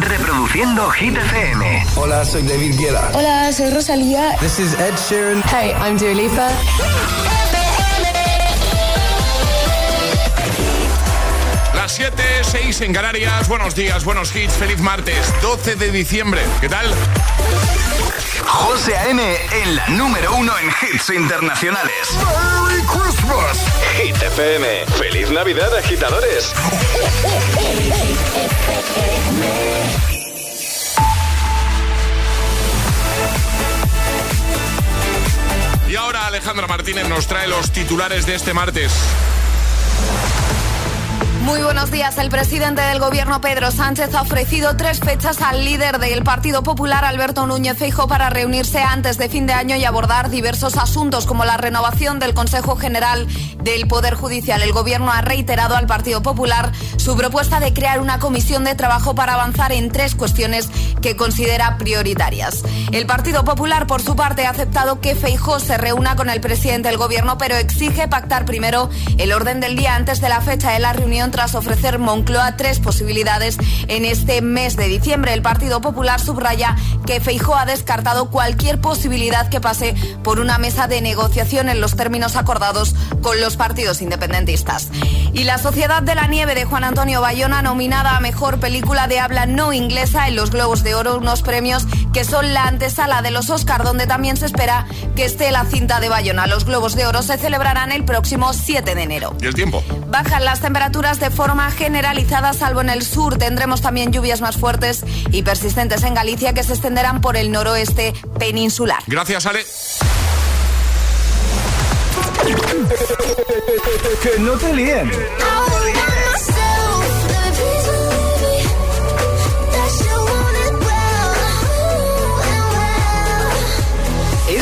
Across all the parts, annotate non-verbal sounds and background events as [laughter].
Reproduciendo Hit FM. Hola, soy David Guetta. Hola, soy Rosalía. This is Ed Sheeran. Hey, I'm Dua Lipa. 7, 6 en Canarias. Buenos días, buenos hits. Feliz martes, 12 de diciembre. ¿Qué tal? José A.M. en la número uno en hits internacionales. ¡Merry Christmas! Hit FM. ¡Feliz Navidad, agitadores! Y ahora Alejandra Martínez nos trae los titulares de este martes. Muy buenos días. El presidente del gobierno, Pedro Sánchez, ha ofrecido tres fechas al líder del Partido Popular, Alberto Núñez Feijo, para reunirse antes de fin de año y abordar diversos asuntos como la renovación del Consejo General del Poder Judicial. El gobierno ha reiterado al Partido Popular su propuesta de crear una comisión de trabajo para avanzar en tres cuestiones que considera prioritarias. El Partido Popular, por su parte, ha aceptado que Feijo se reúna con el presidente del gobierno, pero exige pactar primero el orden del día antes de la fecha de la reunión tras ofrecer Moncloa tres posibilidades en este mes de diciembre. El Partido Popular subraya que Feijó ha descartado cualquier posibilidad que pase por una mesa de negociación en los términos acordados con los partidos independentistas. Y La Sociedad de la Nieve de Juan Antonio Bayona, nominada a Mejor Película de Habla No Inglesa en los Globos de Oro, unos premios que son la antesala de los Oscar, donde también se espera que esté la cinta de Bayona. Los Globos de Oro se celebrarán el próximo 7 de enero. ¿Y el tiempo? Bajan las temperaturas de forma generalizada, salvo en el sur. Tendremos también lluvias más fuertes y persistentes en Galicia que se extenderán por el noroeste peninsular. Gracias, Ale. que no te líen.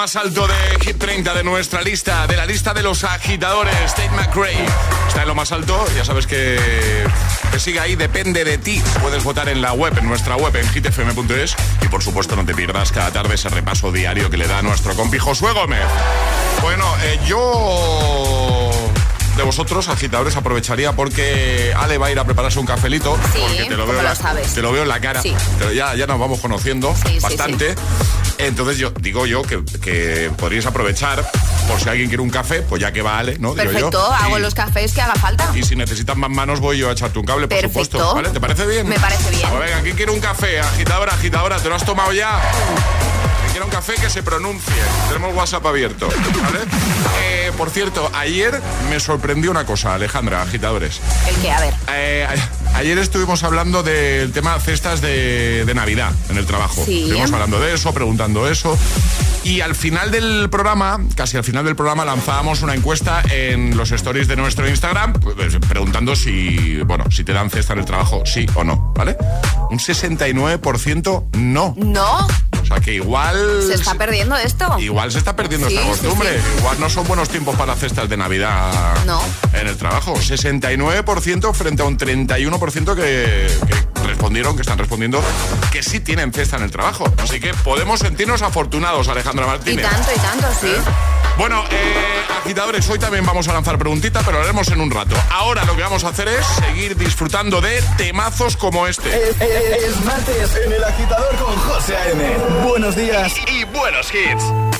más alto de Hit 30 de nuestra lista, de la lista de los agitadores. Tate McRae está en lo más alto. Ya sabes que, que sigue ahí, depende de ti. Puedes votar en la web, en nuestra web, en hitfm.es. Y por supuesto, no te pierdas cada tarde ese repaso diario que le da nuestro compi Josué Gómez. Bueno, eh, yo de vosotros, agitadores, aprovecharía porque Ale va a ir a prepararse un cafelito. Sí, porque te lo, ¿cómo veo en lo la, sabes? te lo veo en la cara. Sí. Pero ya, ya nos vamos conociendo sí, bastante. Entonces yo digo yo que, que podríais aprovechar por si alguien quiere un café, pues ya que vale, ¿no? Perfecto, hago los cafés que haga falta. Y si necesitas más manos voy yo a echarte un cable, por supuesto. ¿Vale? ¿Te parece bien? Me parece bien. Pues venga, ¿quién quiere un café? Agitadora, agitadora, ¿te lo has tomado ya? quiera un café que se pronuncie. Tenemos WhatsApp abierto, eh, por cierto, ayer me sorprendió una cosa, Alejandra, agitadores. ¿El qué? A ver. Eh, Ayer estuvimos hablando del tema cestas de, Navidad en el trabajo. Sí. Estuvimos hablando de eso, preguntando eso. Y al final del programa, casi al final del programa, lanzábamos una encuesta en los stories de nuestro Instagram pues, preguntando si, bueno, si te dan cesta en el trabajo, sí o no, ¿vale? Un 69% no. No sea que igual. Se está perdiendo esto. Igual se está perdiendo esta costumbre. Igual no son buenos tiempos para cestas de Navidad no. en el trabajo. 69% frente a un 31% que, respondieron, que están respondiendo, que sí tienen cesta en el trabajo. Así que podemos sentirnos afortunados, Alejandra Martínez. Y tanto, y tanto, sí. ¿Eh? Bueno, eh, agitadores, hoy también vamos a lanzar preguntita, pero lo haremos en un rato. Ahora lo que vamos a hacer es seguir disfrutando de temazos como este. Es, martes en el agitador con José A.M. Buenos días y, y buenos hits.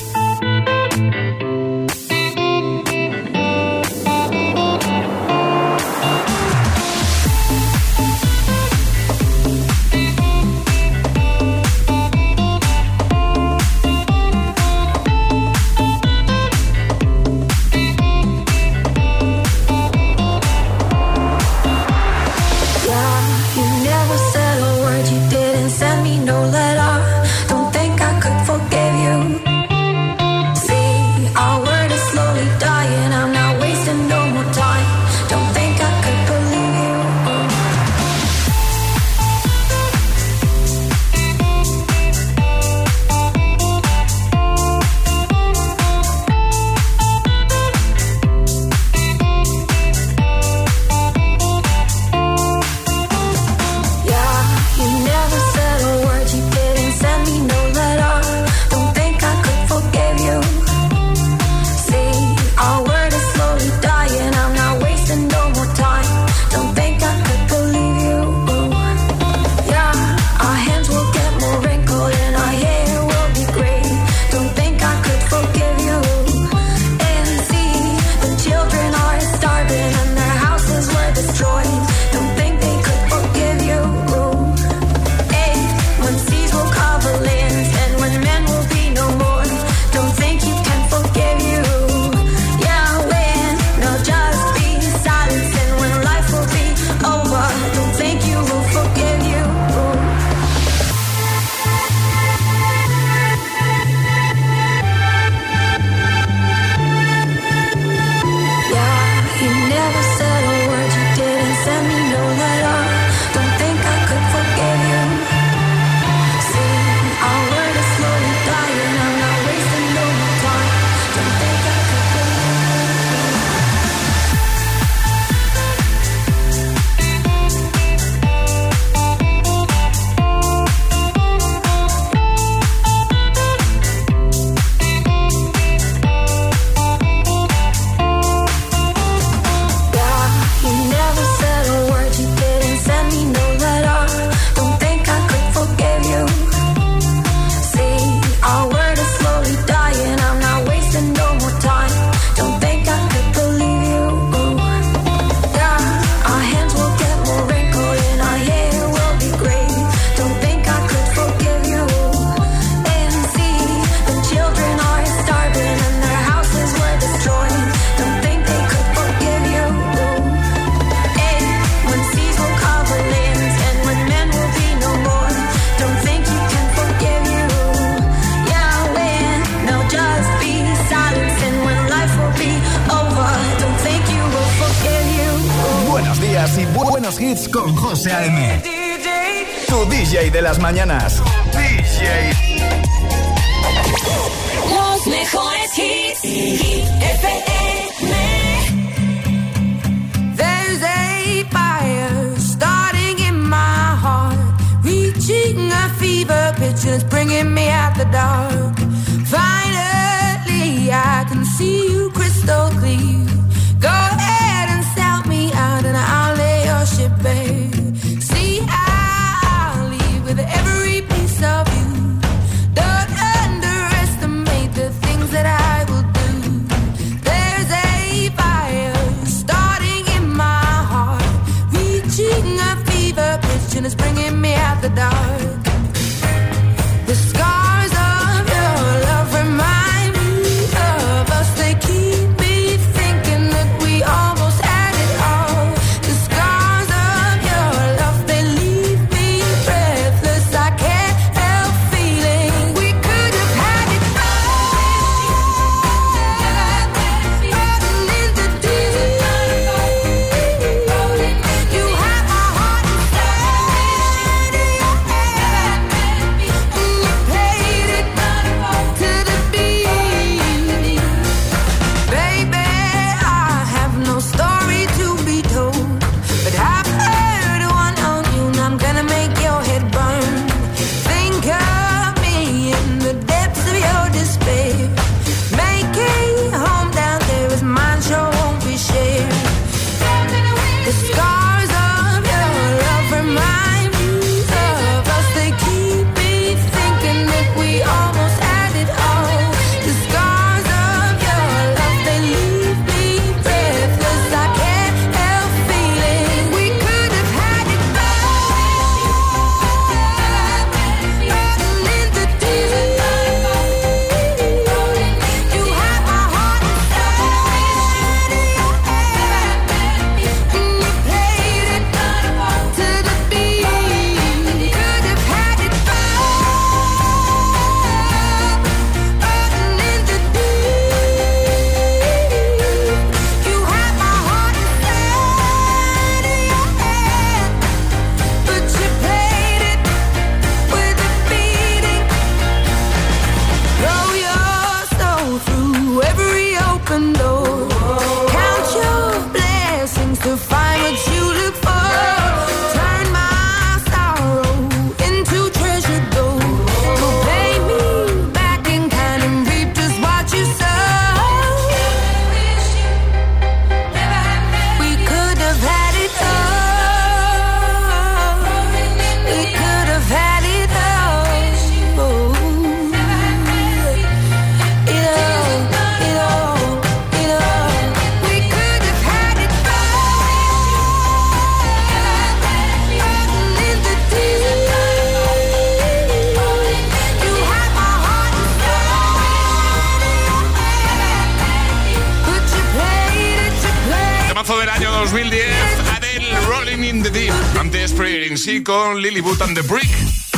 Lily Boot and the Brick.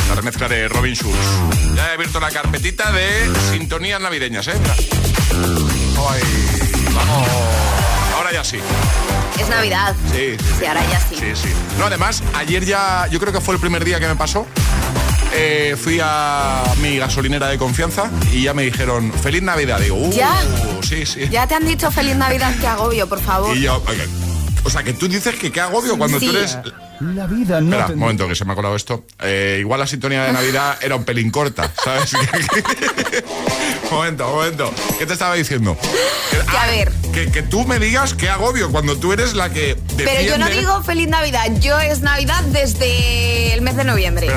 La remezcla de Robin Schulz. Ya he abierto la carpetita de sintonías navideñas, ¿eh? vamos. Ahora ya sí. Es Navidad. Sí, sí, sí. ahora ya sí. Sí, sí. No, además, ayer ya, yo creo que fue el primer día que me pasó. Eh, fui a mi gasolinera de confianza y ya me dijeron feliz Navidad. Digo, uh, ¿Ya? sí, sí. Ya te han dicho feliz Navidad, qué agobio, por favor. Y yo, o sea, que tú dices que qué agobio cuando tú eres la vida no. Espera, un momento, que se me ha colado esto. Eh, igual la sintonía de Navidad [laughs] era un pelín corta, ¿sabes? [laughs] [laughs] momento, momento. ¿Qué te estaba diciendo? Que, a ah, ver. Que, tú me digas qué agobio cuando tú eres la que. Pero yo no digo feliz Navidad. Yo es Navidad desde el mes de noviembre.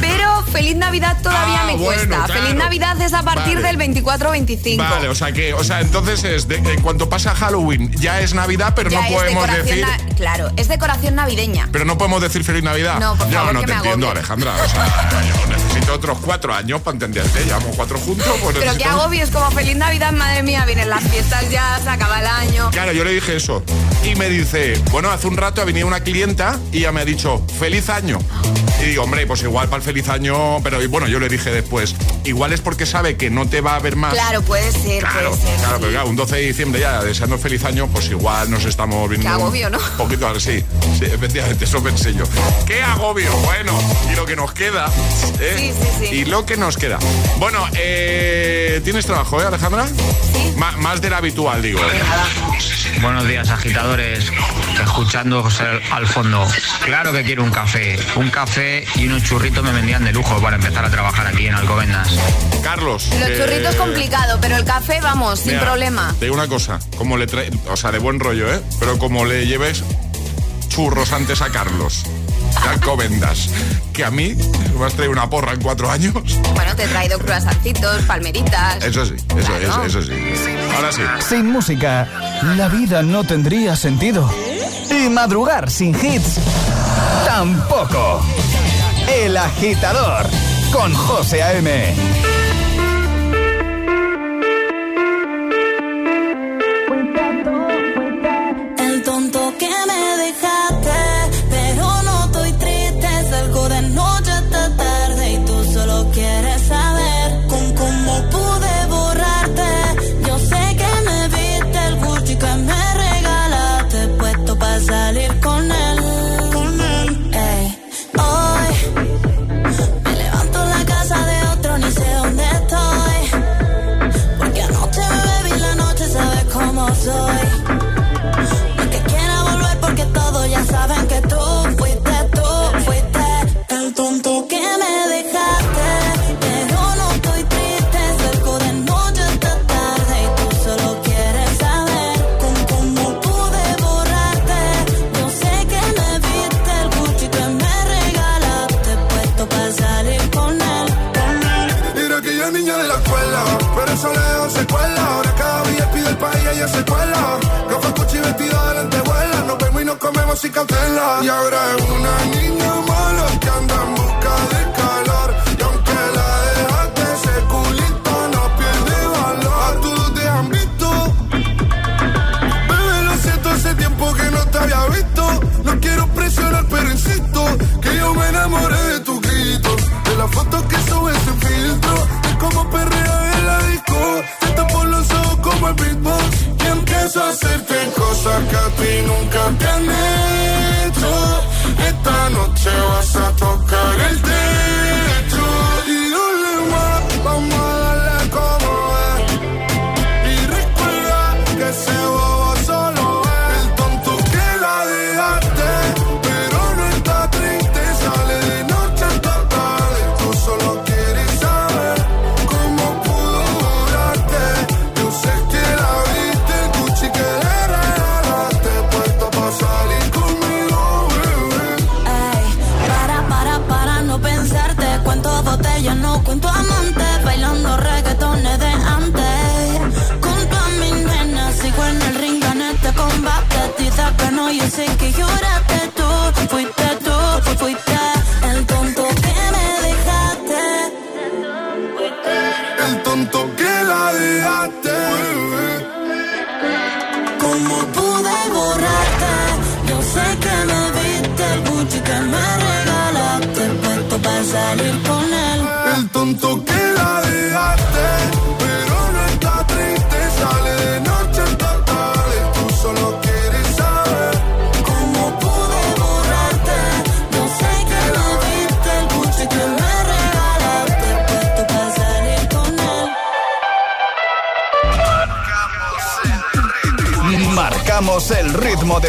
Pero, feliz Navidad todavía ah, me cuesta. Feliz Navidad es a partir del 24-25. Vale, o sea que, o sea, entonces es de, en cuanto pasa Halloween ya es Navidad, pero no podemos decir. Claro, es decoración navideña. Pero no podemos decir feliz Navidad. No, por yo no te entiendo, Alejandra. O sea, yo necesito otros cuatro años para entenderte. Llevamos cuatro juntos. Pues Pero qué agobio, es como feliz Navidad, madre mía, vienen las fiestas ya, se acaba el año. Claro, yo le dije eso. Y me dice, bueno, hace un rato ha venido una clienta y ya me ha dicho, feliz año. Y digo, hombre, pues igual para el feliz año, pero bueno, yo le dije después, igual es porque sabe que no te va a ver más. Claro, puede ser. Claro, puede ser, claro, pero claro, un 12 de diciembre ya deseando feliz año, pues igual nos estamos viendo. Qué agobio, ¿no? Un [laughs] poquito así. Sí, efectivamente, eso pensé yo. ¡Qué agobio! Bueno, y lo que nos queda. ¿eh? Sí, sí, sí. Y lo que nos queda. Bueno, eh, ¿tienes trabajo, eh, Alejandra? Sí. más de habitual, digo. Buenos días, agitadores. Escuchando al fondo. Claro que quiero un café. Un café y unos churritos me vendían de lujo para empezar a trabajar aquí en Alcobendas. Carlos. Los churritos complicado, pero el café, vamos, sin problema. Te digo una cosa, como le trae, o sea, de buen rollo, ¿eh? Pero como le lleves churros antes a Carlos. Alcobendas, que a mí me has traído una porra en cuatro años. Bueno, te he traído cruasancitos, palmeritas. Eso sí, eso, eso, eso sí. Ahora sí. Sin música, la vida no tendría sentido. Y madrugar sin hits, tampoco. El agitador, con José A.M.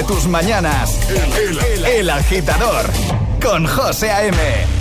de tus mañanas. El, el, agitador con José A.M.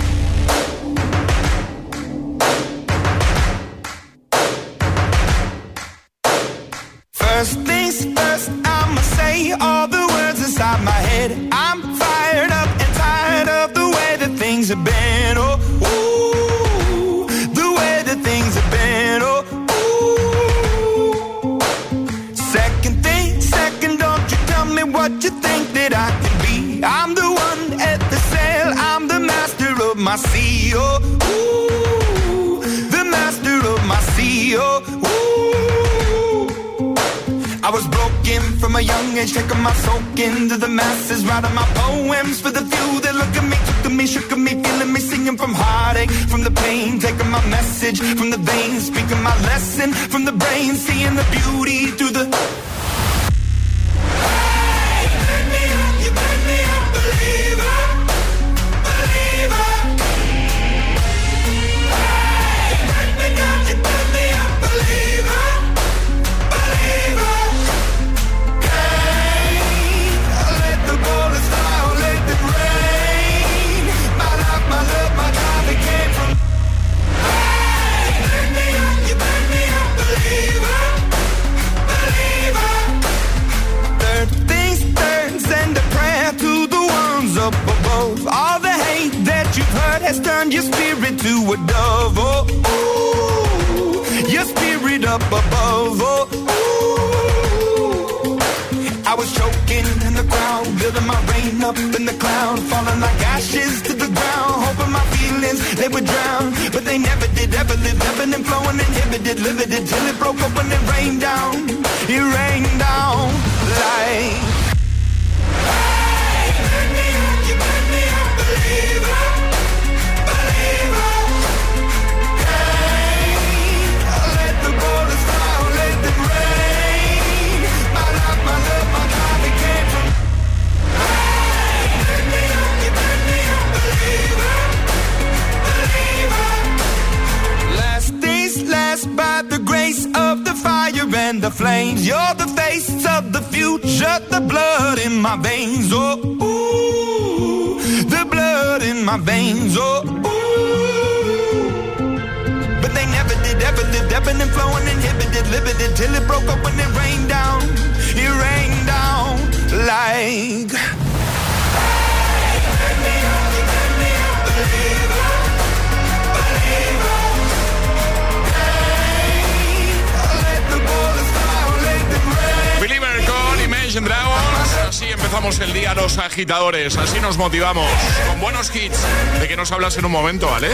los agitadores, así nos motivamos. Con buenos hits. ¿De qué nos hablas en un momento, vale?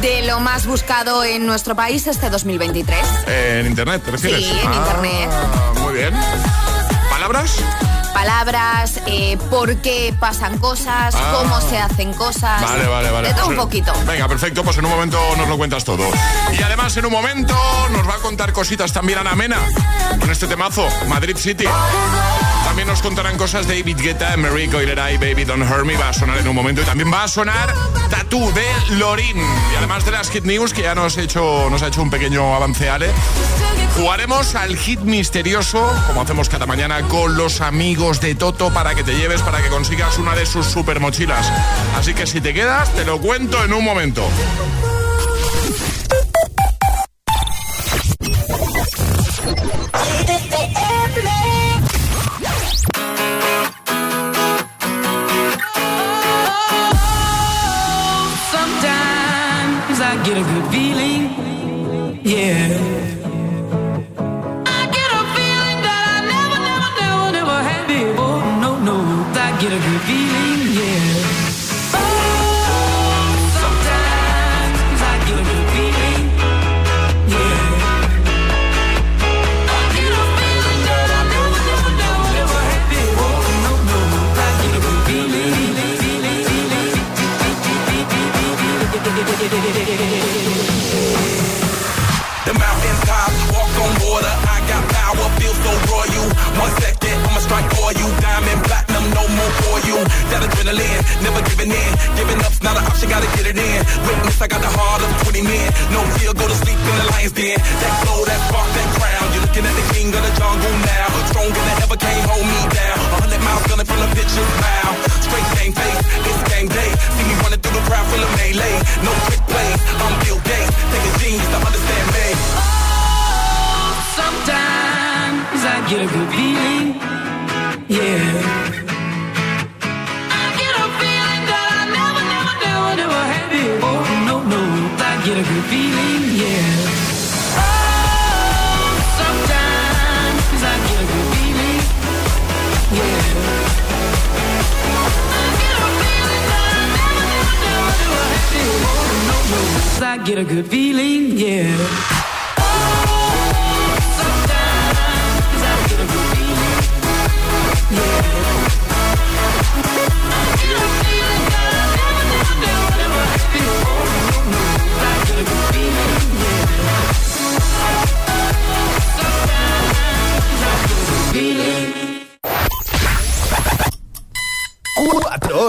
De lo más buscado en nuestro país este 2023. En internet, ¿te? Sí, en ah, internet. Muy bien. ¿Palabras? palabras, eh, por qué pasan cosas, ah, cómo se hacen cosas. Vale, vale, vale. De todo pues, un poquito. Venga, perfecto, pues en un momento nos lo cuentas todo. Y además en un momento nos va a contar cositas también Ana Mena con este temazo, Madrid City. También nos contarán cosas de David Guetta, Mary Coilera y Baby Don't Hurt Me. Va a sonar en un momento. Y también va a sonar Tatú de Lorin. Y además de las Hit News, que ya nos, he hecho, nos ha hecho un pequeño avance, Ale. Jugaremos al hit misterioso, como hacemos cada mañana, con los amigos de Toto para que te lleves, para que consigas una de sus super mochilas. Así que si te quedas, te lo cuento en un momento. king of the jungle now. Stronger than ever, can't hold me down. A hundred miles gunning from the pitcher's mouth. Straight face, it's day. See me running through the crowd full of melee. No plays, I'm Bill Gates. Take a genius to understand me. Oh, sometimes I get a good feeling, yeah. I get a feeling that I never, never, never, never had before. No, no, I get a good feeling, yeah. I get a good feeling, yeah. Cuatro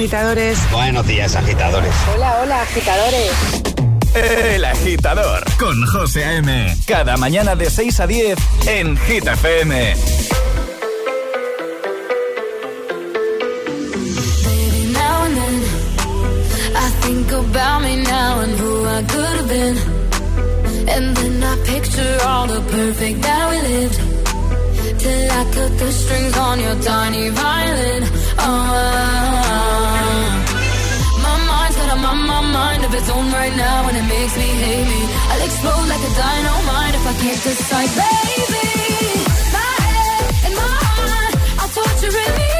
agitadores. Buenos días, agitadores. Hola, hola, agitadores. El agitador con José A.M. Cada mañana de 6 a 10 en Gita FM. think about me now and who I could have been. And then I picture all the perfect that we lived. Till I cut the strings on your tiny violin. Oh, of its own right now, and it makes me hate me. I'll explode like a dynamite if I can't decide, baby. My head and my heart, I'll torture it.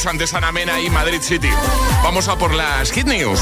Heart con Eva Max, antes Ana Mena y Madrid City. Vamos a por las Hit News.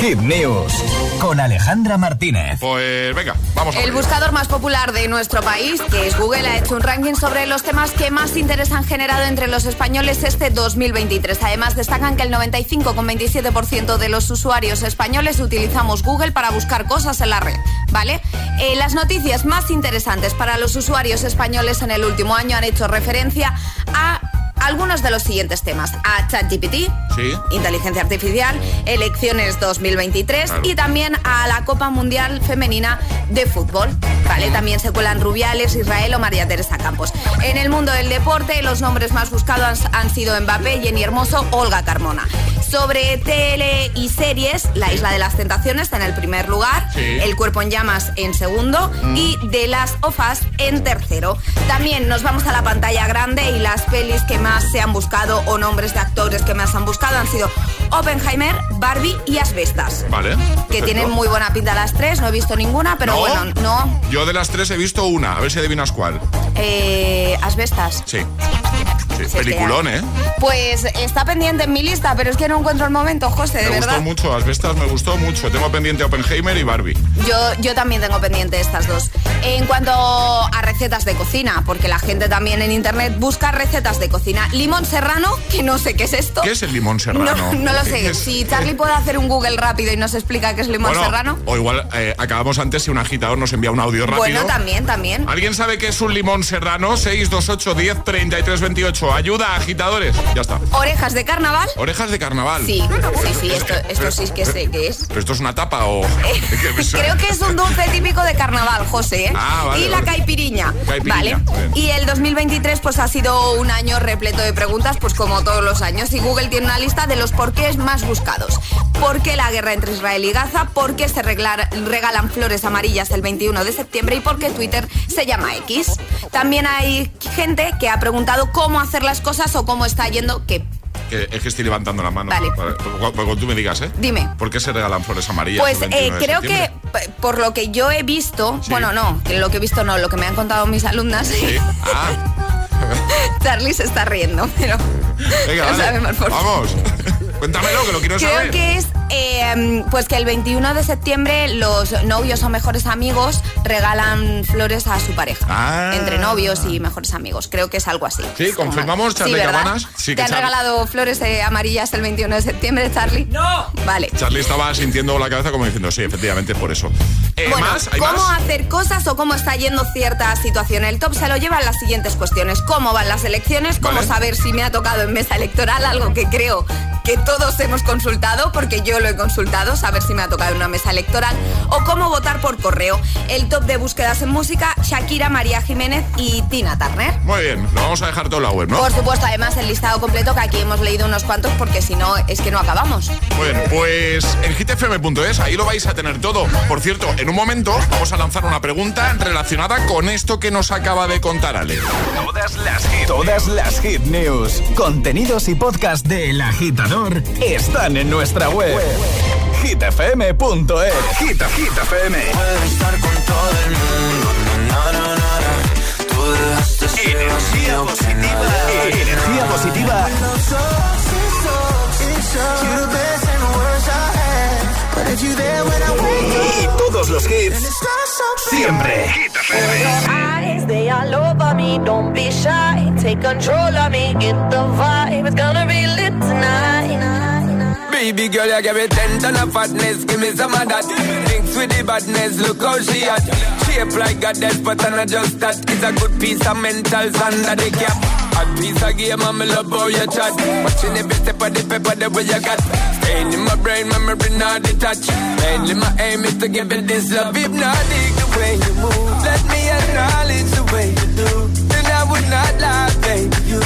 Hit News con Alejandra Martínez. Pues venga, vamos a El buscador más popular de nuestro país, que es Google, ha hecho un ranking sobre los temas que más interés han generado entre los españoles este 2023. Además, destacan que el 95,27% de los usuarios españoles utilizamos Google para buscar cosas en la red, ¿vale? Eh, las noticias más interesantes para los usuarios españoles en el último año han hecho referencia a algunos de los siguientes temas. A ChatGPT, Sí. inteligencia artificial, elecciones 2023 Claro. y también a la Copa Mundial Femenina de Fútbol. ¿Vale? También se cuelan Rubiales, Israel o María Teresa Campos. En el mundo del deporte, los nombres más buscados han, sido Mbappé, Jenny Hermoso, Olga Carmona. Sobre tele y series, La Isla de las Tentaciones está en el primer lugar, Sí. El Cuerpo en Llamas en segundo y De las Ofas en tercero. También nos vamos a la pantalla grande y las pelis que más se han buscado o nombres de actores que más han buscado han sido Oppenheimer, Barbie y Asbestas. Vale. Que tienen muy buena pinta las tres, no he visto ninguna, pero ¿No? bueno, no. Yo de las tres he visto una, a ver si adivinas cuál. Eh, Asbestas. Sí. Sí, Sí, peliculón, ¿eh? Pues está pendiente en mi lista, pero es que no encuentro el momento, José, de Me verdad. gustó mucho, Asbestas me gustó mucho. Tengo pendiente Oppenheimer y Barbie. Yo, yo también tengo pendiente estas dos. En cuanto a recetas de cocina, porque la gente también en internet busca recetas de cocina. Limón serrano, que no sé qué es esto. ¿Qué es el limón serrano? No, no lo sé. Es- Si Charlie puede hacer un Google rápido y nos explica qué es limón Bueno, serrano. O igual eh, acabamos antes si un agitador nos envía un audio rápido. Bueno, también, también. ¿Alguien sabe qué es un limón serrano? 628 10 33 28. Ayuda, agitadores. Ya está. Orejas de carnaval. Orejas de carnaval. Sí, sí, sí, esto, esto sí que sé qué es. ¿Pero esto es una tapa o.? [laughs] Creo que es un dulce típico de carnaval, José. ¿eh? Ah, vale, y la vale. caipiriña. Caipiriña, Vale. bien. Y el 2023 pues ha sido un año repleto de preguntas, pues como todos los años. Y Google tiene una lista de los porqués más buscados. ¿Por qué la guerra entre Israel y Gaza? ¿Por qué se regla- regalan flores amarillas el 21 de septiembre? ¿Y por qué Twitter se llama X? También hay gente que ha preguntado cómo hacer las cosas o cómo está yendo, que Que, es que estoy levantando la mano. Vale. Cuando, cuando tú me digas, ¿eh? Dime. ¿Por qué se regalan flores amarillas? Pues eh, 21 de creo que por lo que yo he visto, Sí. bueno, no, que lo que he visto no, lo que me han contado mis alumnas, Sí. Ah, [laughs] Charlie se está riendo, pero venga, no sabemos por. Vamos. [laughs] Cuéntamelo, que lo quiero Creo saber. que es eh, pues que el 21 de septiembre los novios o mejores amigos regalan flores a su pareja. Ah. Entre novios y mejores amigos. Creo que es algo así. Sí, confirmamos, Charlie ¿verdad? Cabanas. Sí, ¿Te que han Char- regalado flores eh, amarillas el 21 de septiembre, Charlie? No. Vale. Charlie estaba sintiendo la cabeza como diciendo, sí, efectivamente, por eso. Eh, Bueno, ¿Más? ¿Hay ¿cómo más? hacer cosas o cómo está yendo cierta situación? El top se lo llevan las siguientes cuestiones. ¿Cómo van las elecciones? ¿Cómo Vale. saber si me ha tocado en mesa electoral? Algo que creo que todos hemos consultado, porque yo lo he consultado, saber si me ha tocado una mesa electoral, o cómo votar por correo. El top de búsquedas en música, Shakira, María Jiménez y Tina Turner. Muy bien, lo vamos a dejar todo en la web, ¿no? Por supuesto, además el listado completo, que aquí hemos leído unos cuantos, porque si no, es que no acabamos. Bien, pues en hitfm.es, ahí lo vais a tener todo. Por cierto, en un momento vamos a lanzar una pregunta relacionada con esto que nos acaba de contar Ale. Todas las hit, todas las hit news, contenidos y podcast de El Agitador están en nuestra web. hitfm.es Hit, Hit FM. estar con todo el mundo. Na, na, na, na. Tú dejaste ser Energía positiva, energía positiva todos los hits siempre. Hit FM. eyes, they all over me. Don't be shy, take control of me. Get the vibe, it's gonna be lit tonight. Baby girl, you give me ten ton of fatness, give me some of that. Thinks with the badness, look how she at. Shape like a death, but I'm not just that. It's a good piece of mental under the cap. A piece of game, I'm love how you chat. Watching every step of the paper, the way you got. Staying in my brain, memory not detached. Mainly my aim is to give it this love. Hypnotic the way you move. Let me acknowledge the way you do. Then I would not lie, baby. You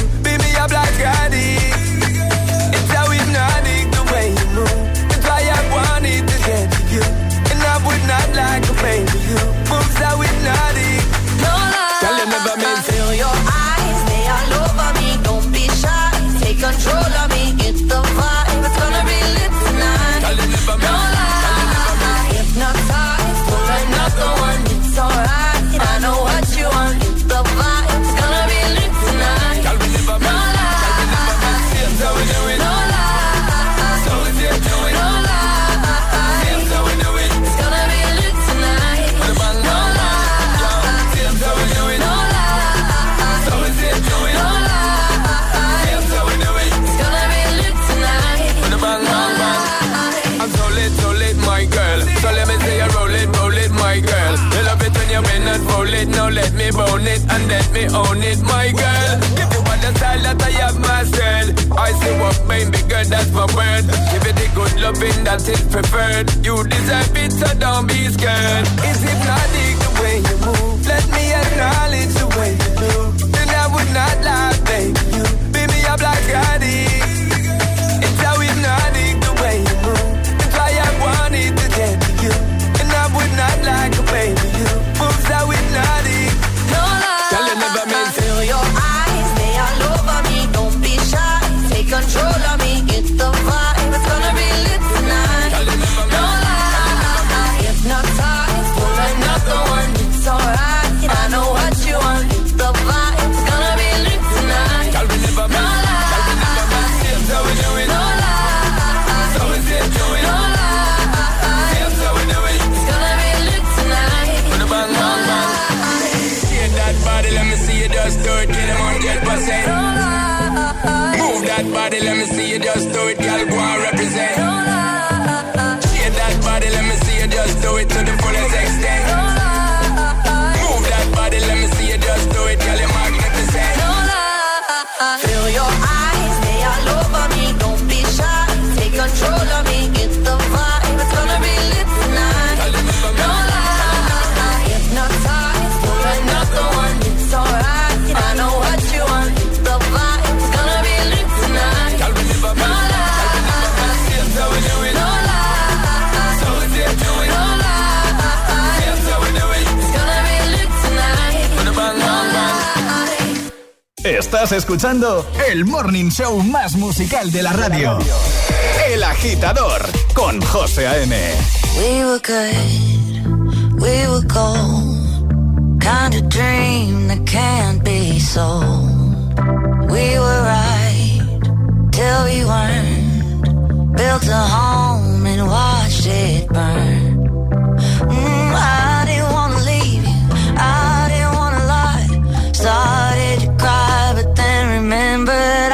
own it, my girl. If you want the style that I have myself, I say what baby girl, that's my word. Give it the good loving that is it preferred. You deserve it, so don't be scared. It's hypnotic the way you move. Let me acknowledge the way you do. Then I would not lie, baby. You beat me up like I body, let me see you just do it. Girl, go and represent. Estás escuchando el morning show más musical de la radio. El Agitador con José A.M. We were good, we were gold. Kind of dream that can't be sold. We were right till we weren't. Built a home and watched it burn. but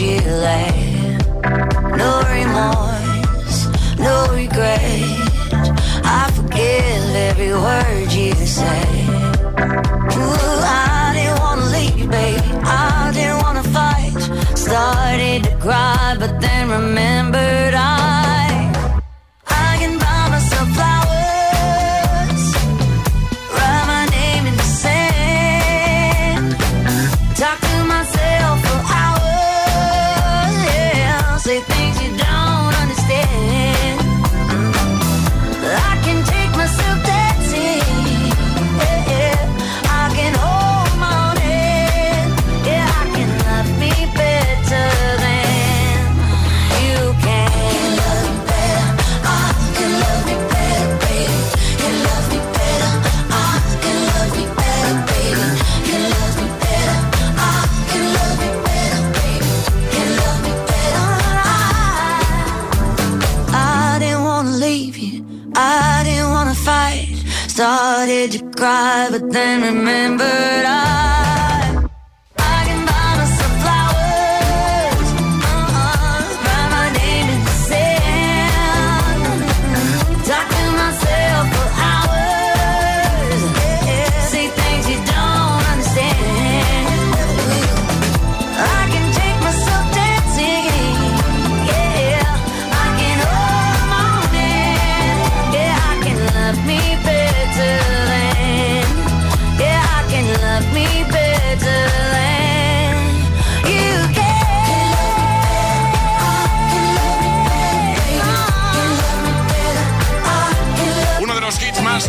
Chile. No remorse, no regret. I forgive every word you say. Ooh, I didn't wanna leave, baby. I didn't wanna fight. Started to cry, but then remembered But then remember.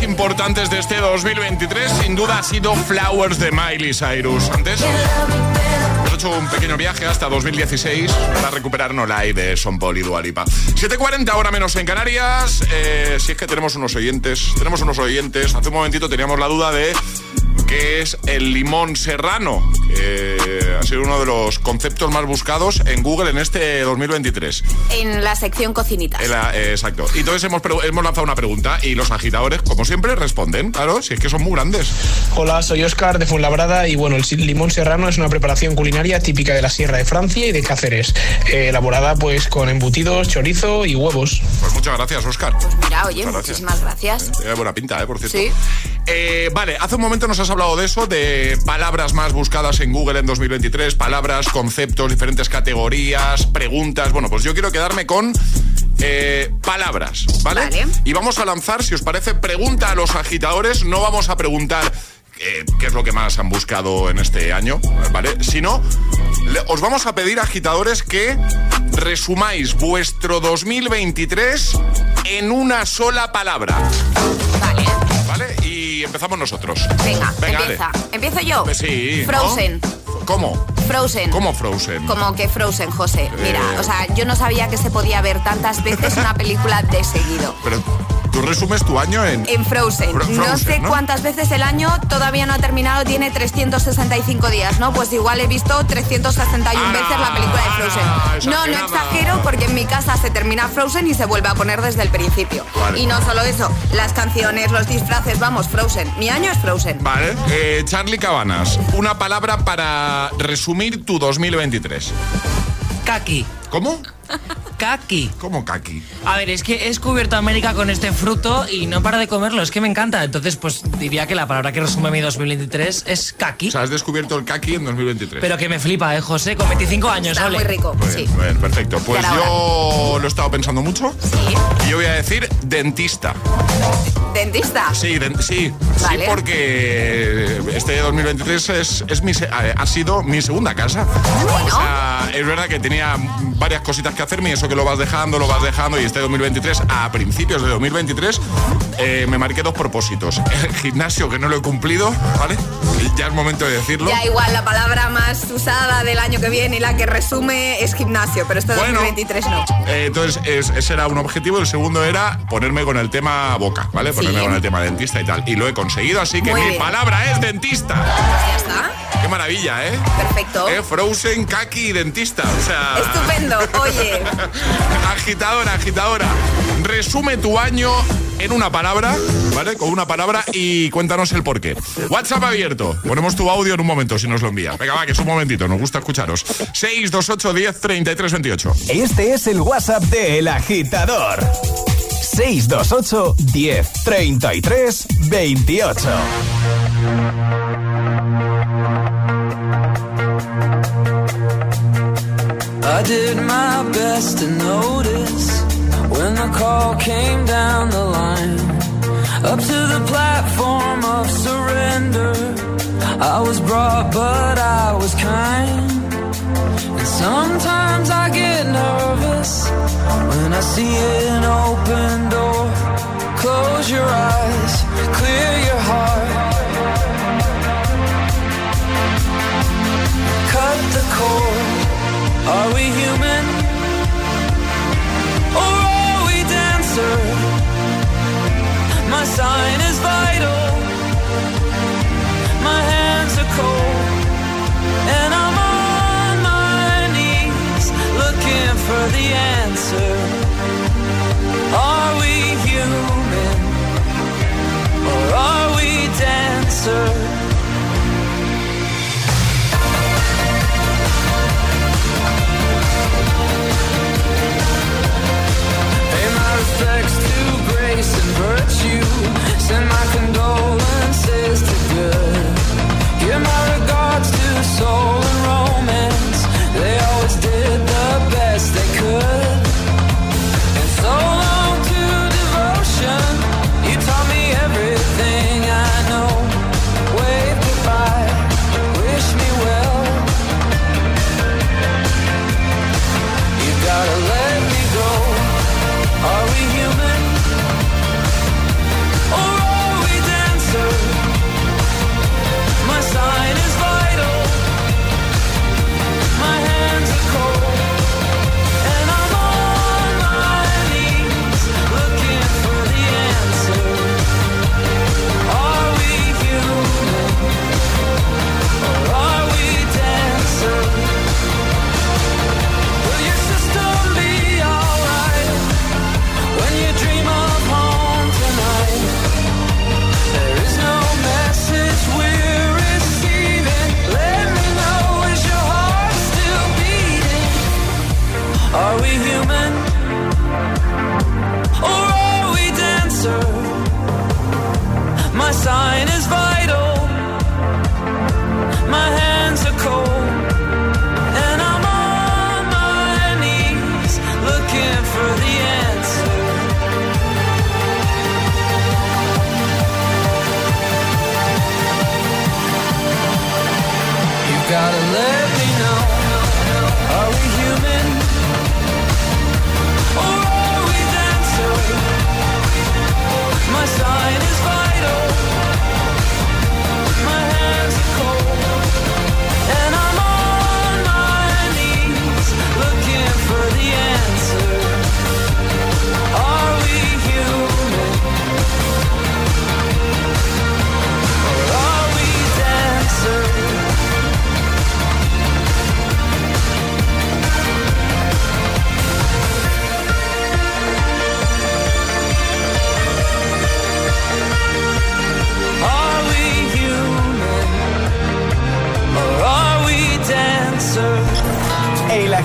Importantes de este 2023 sin duda ha sido Flowers de Miley Cyrus. Antes hemos hecho un pequeño viaje hasta 2016 para recuperar No Lie de Son Paul y Dua Lipa. 7.40 ahora menos en Canarias. Eh, si es que tenemos unos oyentes, tenemos unos oyentes. Hace un momentito teníamos la duda de qué es el limón serrano, que ha sido uno de los conceptos más buscados en Google en este 2023. En la sección cocinita. En la- eh, exacto. Y entonces hemos, hemos lanzado una pregunta y los agitadores, como siempre, responden. Claro, si es que son muy grandes. Hola, soy Oscar de Fuenlabrada y bueno, el limón serrano es una preparación culinaria típica de la Sierra de Francia y de Cáceres, eh, elaborada pues con embutidos, chorizo y huevos. Pues muchas gracias, Oscar. Mira, oye, Muchas gracias. muchísimas gracias. Tiene buena pinta, ¿eh? Por cierto. Sí. Eh, vale, hace un momento nos has hablado de eso, de palabras más buscadas en Google en 2023, palabras, conceptos, diferentes categorías, preguntas. Bueno, pues yo quiero quedarme con eh, palabras, ¿vale? Vale. Y vamos a lanzar, si os parece, pregunta a los agitadores. No vamos a preguntar eh, qué es lo que más han buscado en este año, ¿vale? Sino, le- os vamos a pedir, agitadores, que resumáis vuestro 2023 en una sola palabra. Vale. ¿Vale? Y empezamos nosotros. Venga, Venga, empieza. Empiezo yo. Sí. ¿no? ¿Cómo? Frozen. ¿Cómo Frozen? Como que Frozen, José. Mira, Eh. o sea, yo no sabía que se podía ver tantas veces una película de seguido. [laughs] Pero tú resumes tu año en... En Frozen. Fro- no sé ¿no? cuántas veces el año todavía no ha terminado, tiene 365 días, ¿no? Pues igual he visto 361 veces la película de Frozen. No, no exagero porque en mi casa se termina Frozen y se vuelve a poner desde el principio. Vale. Y no solo eso, las canciones, los disfraces, vamos, Frozen. Mi año es Frozen. Vale. Eh, Charlie Cabanas, una palabra para resumir tu 2023. Kaki. ¿Cómo? Kaki. ¿Cómo kaki? A ver, es que he descubierto América con este fruto y no paro de comerlo, es que me encanta. Entonces, pues diría que la palabra que resume mi 2023 es kaki. O sea, has descubierto el kaki en 2023. Pero que me flipa, ¿eh, José? Con 25 años, Está ole. muy rico, Muy sí. bien, muy bien, perfecto. Pues yo lo he estado pensando mucho. Sí. Y yo voy a decir dentista. ¿Dentista? Sí, sí, Vale. sí, porque este 2023 es, es mi eh, ha sido mi segunda casa. O sea, es verdad que tenía varias cositas que hacerme y eso que lo vas dejando, lo vas dejando. Y este 2023, a principios de 2023, eh, me marqué dos propósitos. El [laughs] gimnasio, que no lo he cumplido, ¿vale? Ya es momento de decirlo. Ya igual la palabra más usada del año que viene y la que resume es gimnasio, pero este Bueno. 2023 no. Eh, entonces, es- ese era un objetivo. El segundo era ponerme con el tema boca, ¿vale? Ponerme con el tema dentista y tal. Y lo he conseguido, así que Muy mi bien. palabra es dentista. Ya está. ¿Qué maravilla, ¿eh? Perfecto. ¿Eh? Frozen, kaki y dentista. O sea. Estupendo, oye. [laughs] agitadora, agitadora. Resume tu año en una palabra, ¿vale? Con una palabra y cuéntanos el porqué. WhatsApp abierto. Ponemos tu audio en un momento si nos lo envía. Venga, va, que es un momentito, nos gusta escucharos. 628 10 33 28. Este es el WhatsApp de El Agitador. 628 10 33 28. I did my best to notice when the call came down the line. Up to the platform of surrender. I was brought, but I was kind. Sometimes I get nervous when I see an open door. Close your eyes, clear your soul Are we human? Or are we dancer? My sign is vital. My hands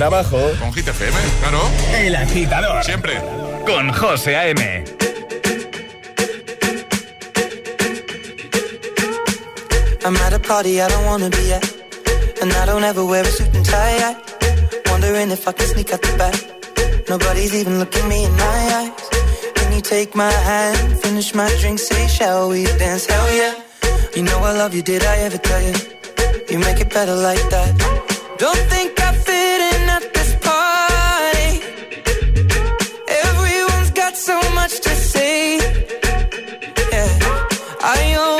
Trabajo. Con Hit FM, claro. El agitador. Siempre. Con José A.M. I'm at a party I don't wanna be at. And I don't ever wear a suit and tie. I wondering if I can sneak out the back. Nobody's even looking me in my eyes. Can you take my hand, finish my drink, say, shall we dance? Hell yeah. You know I love you, did I ever tell you? You make it better like that. Don't think I always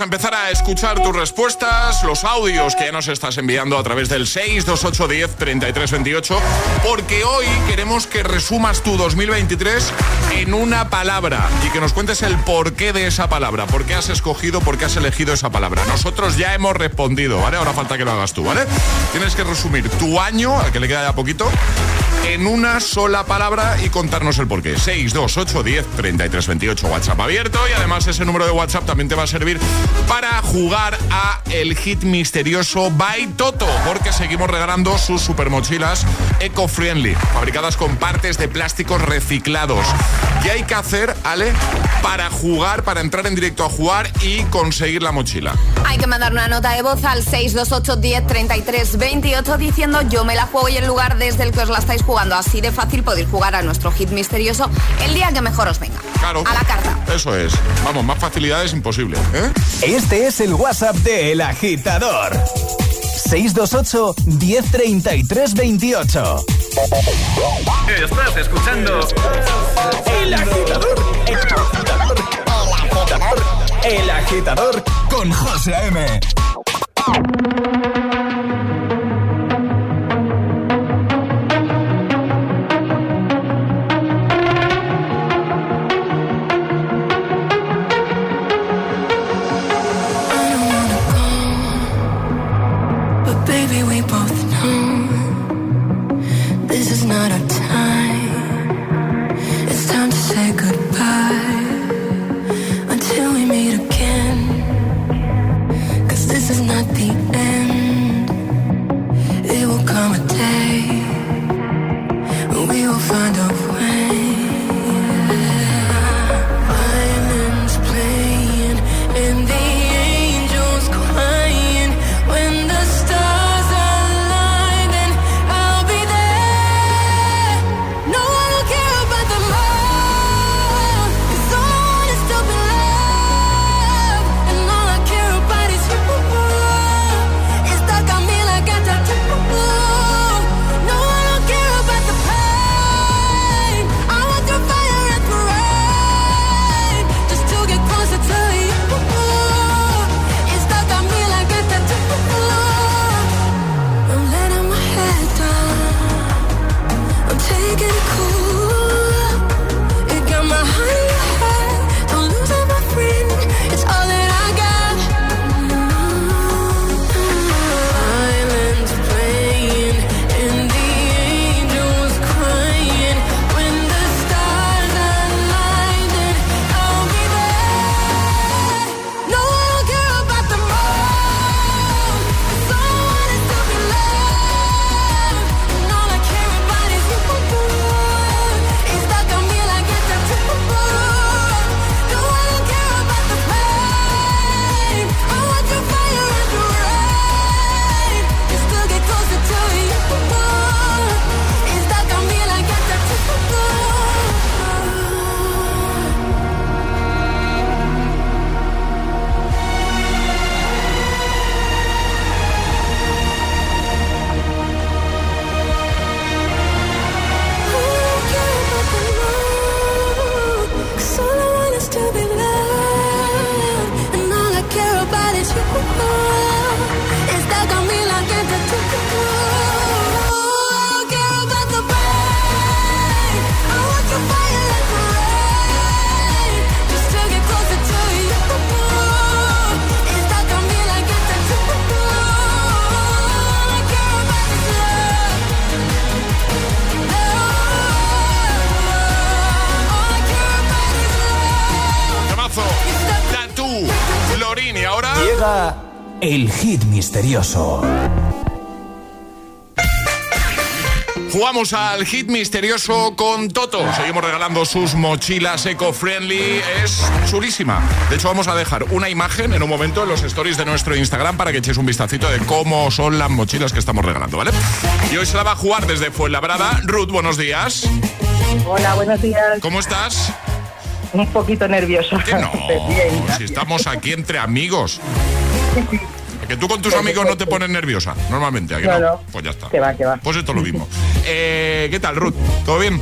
a empezar a escuchar tus respuestas, los audios que ya nos estás enviando a través del 628103328, porque hoy queremos que resumas tu 2023 en una palabra y que nos cuentes el porqué de esa palabra, por qué has escogido, por qué has elegido esa palabra. Nosotros ya hemos respondido, ¿vale? Ahora falta que lo hagas tú, ¿vale? Tienes que resumir tu año, al que le queda ya poquito, en una sola palabra y contarnos el porqué. 628103328 WhatsApp abierto y además ese número de WhatsApp también te va a servir para jugar a el hit misterioso by Toto, porque seguimos regalando sus super mochilas eco-friendly, fabricadas con partes de plásticos reciclados. ¿Qué hay que hacer, Ale, para jugar, para entrar en directo a jugar y conseguir la mochila? Hay que mandar una nota de voz al 628 10 33 28 diciendo yo me la juego y el lugar desde el que os la estáis jugando. Así de fácil podéis jugar a nuestro hit misterioso el día que mejor os venga. Claro. A la carta. Eso es. Vamos, más facilidades imposible. ¿eh? Este es el WhatsApp de El Agitador. 628 1033 28. Estás escuchando El Agitador. El Agitador. El Agitador con José A.M. el hit misterioso. Jugamos al hit misterioso con Toto. Seguimos regalando sus mochilas eco-friendly. Es chulísima. De hecho, vamos a dejar una imagen en un momento en los stories de nuestro Instagram para que echéis un vistacito de cómo son las mochilas que estamos regalando, ¿vale? Y hoy se la va a jugar desde Fuenlabrada. Ruth, buenos días. Hola, buenos días. ¿Cómo estás? Un poquito nerviosa. No, [laughs] si estamos aquí entre amigos. Que tú con tus amigos no te pones nerviosa, normalmente. ¿a que No, no? no. Pues ya está. Que va, que va. Pues esto es lo mismo. [laughs] Eh, ¿Qué tal, Ruth? ¿Todo bien?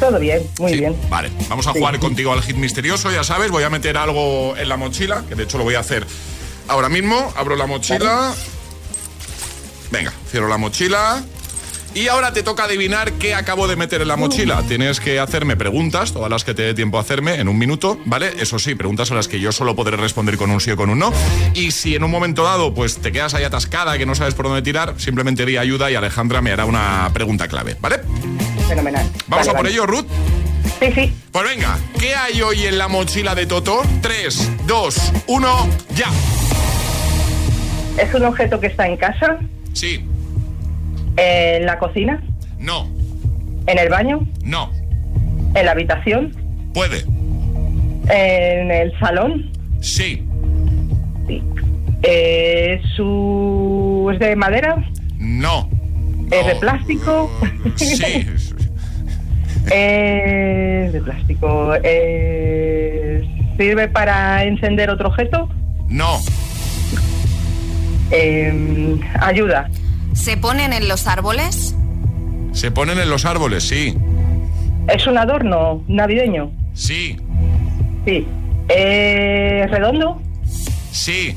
Todo bien, muy bien. Vale, vamos a jugar contigo al hit misterioso, ya sabes, voy a meter algo en la mochila, que de hecho lo voy a hacer ahora mismo. Abro la mochila. Venga, cierro la mochila. Y ahora te toca adivinar qué acabo de meter en la mochila. Tienes que hacerme preguntas, todas las que te dé tiempo a hacerme, en un minuto, ¿vale? Eso sí, preguntas a las que yo solo podré responder con un sí o con un no. Y si en un momento dado, pues te quedas ahí atascada, que no sabes por dónde tirar, simplemente di ayuda y Alejandra me hará una pregunta clave, ¿vale? Fenomenal. ¿Vamos Vale, a por vale. ello, Ruth? Sí, sí. Pues venga, ¿qué hay hoy en la mochila de Toto? 3, 2, 1, ya. ¿Es un objeto que está en casa? Sí, ¿En la cocina? no, ¿En el baño? no, ¿En la habitación? puede, ¿En el salón? sí, Eh, su... ¿Es de madera? no, ¿Es de plástico? [laughs] sí, [laughs] Es de plástico. Eh, ¿Sirve para encender otro objeto? no, Eh, ayuda. ¿Se ponen en los árboles? se ponen en los árboles, sí, ¿Es un adorno navideño? sí, Sí. Eh, ¿Redondo? sí,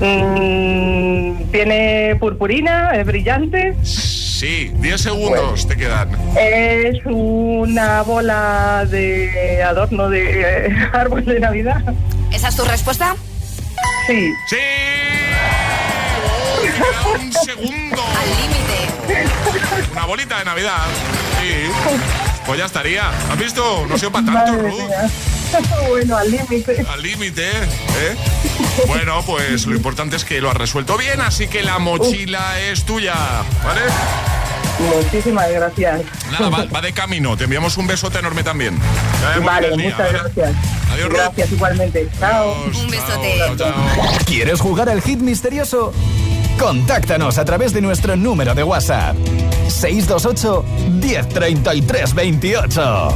Mm, ¿Tiene purpurina? ¿Es brillante? sí, 10 segundos te quedan. ¿Es una bola de adorno de eh, [laughs] árbol de Navidad? ¿Esa es tu respuesta? Sí. ¡Sí! un segundo. Al límite. Una bolita de Navidad. Sí. Pues ya estaría. ¿Has visto? No se para tanto, Ruth. [laughs] Bueno, al límite. Al límite, ¿eh? Bueno, pues lo importante es que lo has resuelto bien, así que la mochila uh. es tuya, ¿vale? Muchísimas gracias. Nada, va, va, de camino. Te enviamos un besote enorme también. Vale, día, muchas ¿vale? gracias. Adiós, Gracias, igualmente. Chao. Adiós, un besote. Chao, chao. ¿Quieres jugar al hit misterioso? Contáctanos a través de nuestro número de WhatsApp 628 1033 28.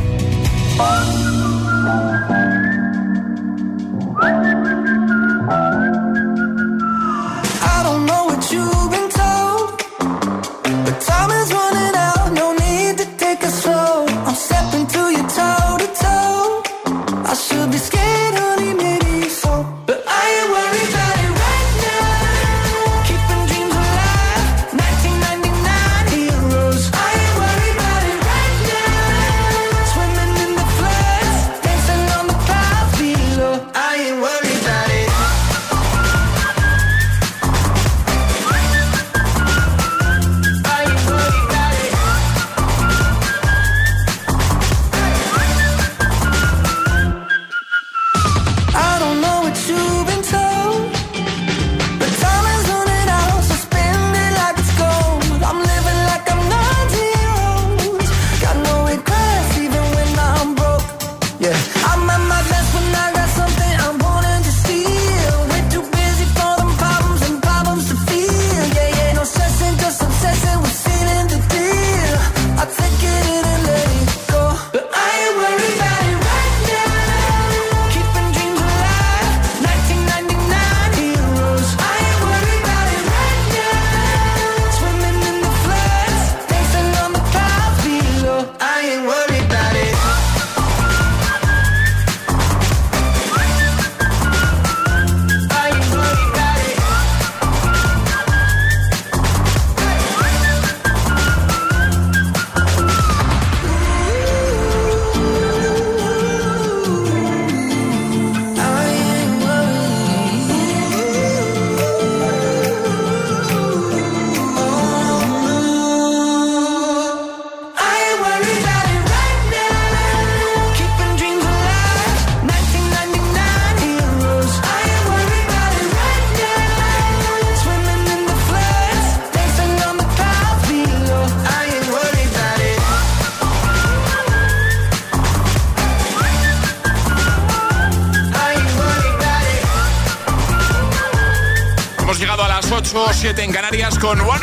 7 en Canarias con One